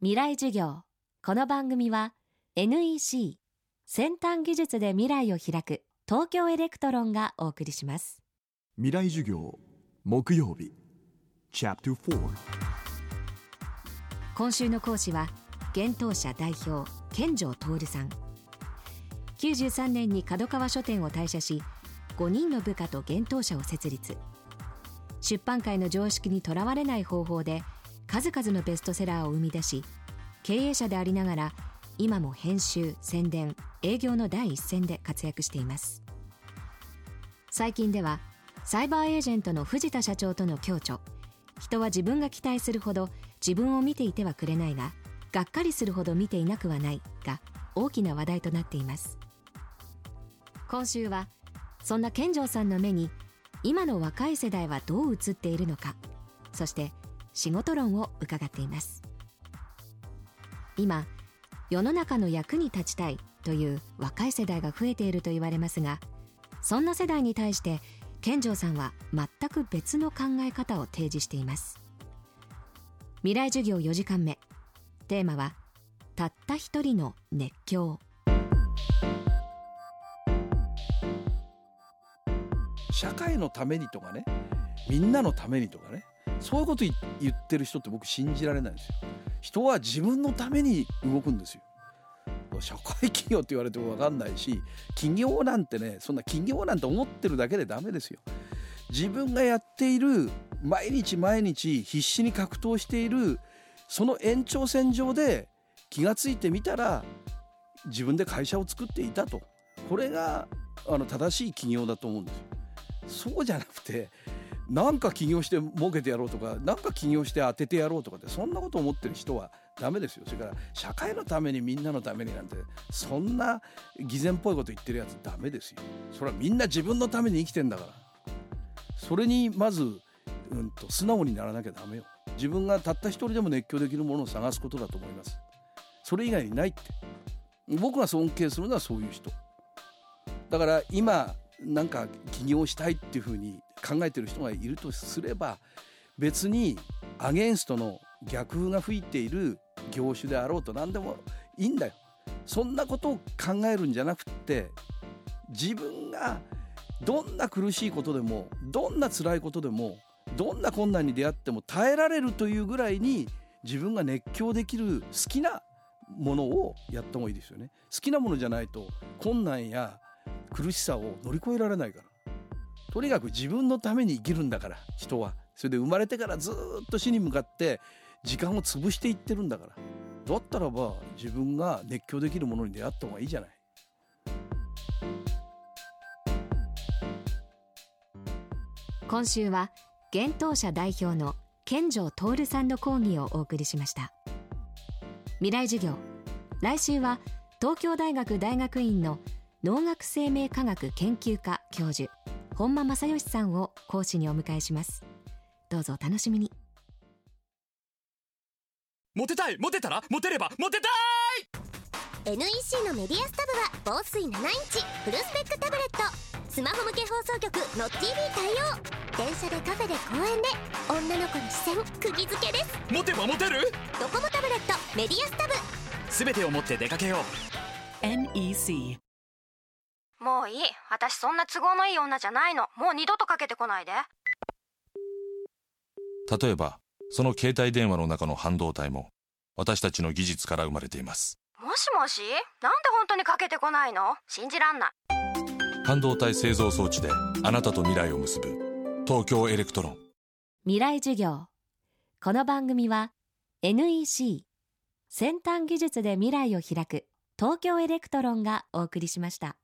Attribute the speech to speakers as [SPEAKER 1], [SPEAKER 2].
[SPEAKER 1] 未来授業。この番組は NEC 先端技術で未来を開く東京エレクトロンがお送りします。
[SPEAKER 2] 未来授業木曜日。
[SPEAKER 1] 今週の講師は幻冬舎代表見城徹さん。93年に角川書店を退社し5人の部下と幻冬舎を設立。出版界の常識にとらわれない方法で数々のベストセラーを生み出し経営者でありながら今も編集宣伝営業の第一線で活躍しています。最近ではサイバーエージェントの藤田社長との共著。人は自分が期待するほど自分を見ていてはくれないががっかりするほど見ていなくはないが大きな話題となっています。今週はそんな健城さんの目に今の若い世代はどう映っているのか。そして仕事論を伺っています。今世の中の役に立ちたいという若い世代が増えていると言われますがそんな世代に対して健城さんは全く別の考え方を提示しています。未来授業4時間目。テーマはたった一人の熱狂。
[SPEAKER 3] 社会のためにとかねみんなのためにとかね。そういうこと言ってる人って僕信じられないですよ。人は自分のために動くんですよ。社会企業って言われても分かんないし企業なんてねそんな企業なんて思ってるだけでダメですよ。自分がやっている毎日毎日必死に格闘しているその延長線上で気が付いてみたら自分で会社を作っていたと。これがあの正しい企業だと思うんですよ。そうじゃなくてなんか起業して儲けてやろうとかなんか起業して当ててやろうとかってそんなこと思ってる人はダメですよ。それから社会のためにみんなのためになんてそんな偽善っぽいこと言ってるやつダメですよ。それはみんな自分のために生きてんだから。それにまず、うんと、素直にならなきゃダメよ。自分がたった一人でも熱狂できるものを探すことだと思います。それ以外にないって。僕が尊敬するのはそういう人。だから今なんか起業したいっていうふうに考えてる人がいるとすれば別にアゲンストの逆風が吹いている業種であろうと何でもいいんだよ。そんなことを考えるんじゃなくって自分がどんな苦しいことでもどんな辛いことでもどんな困難に出会っても耐えられるというぐらいに自分が熱狂できる好きなものをやった方がいいですよね。好きなものじゃないと困難や苦しさを乗り越えられないから。とにかく自分のために生きるんだから人は。それで生まれてからずっと死に向かって時間を潰していってるんだから。だったらば自分が熱狂できるものに出会った方がいいじゃない。
[SPEAKER 1] 今週は現当社代表の健城徹さんの講義をお送りしました。未来授業。来週は東京大学大学院の農学生命科学研究科教授本間正義さんを講師にお迎えします。どうぞお楽しみに。
[SPEAKER 4] モテたいモテたらモテればモテた
[SPEAKER 5] い! NEC のメディアスタブは防水7インチフルスペックタブレット。スマホ向け放送局ノッ TV 対応。電車でカフェで公園で女の子の視線釘付けです。
[SPEAKER 4] モテばモテる?
[SPEAKER 5] ドコモタブレットメディアスタブ。
[SPEAKER 4] 全てを持って出かけよう。
[SPEAKER 6] NEC
[SPEAKER 7] もういい。私そんな都合のいい女じゃないの。もう二度とかけてこないで。
[SPEAKER 8] 例えばその携帯電話の中の半導体も私たちの技術から生まれています。
[SPEAKER 7] もしもし？なんで本当にかけてこないの？信じらんない。
[SPEAKER 8] 半導体製造装置であなたと未来を結ぶ東京エレクトロン。
[SPEAKER 1] 未来授業。この番組は NEC 先端技術で未来を開く東京エレクトロンがお送りしました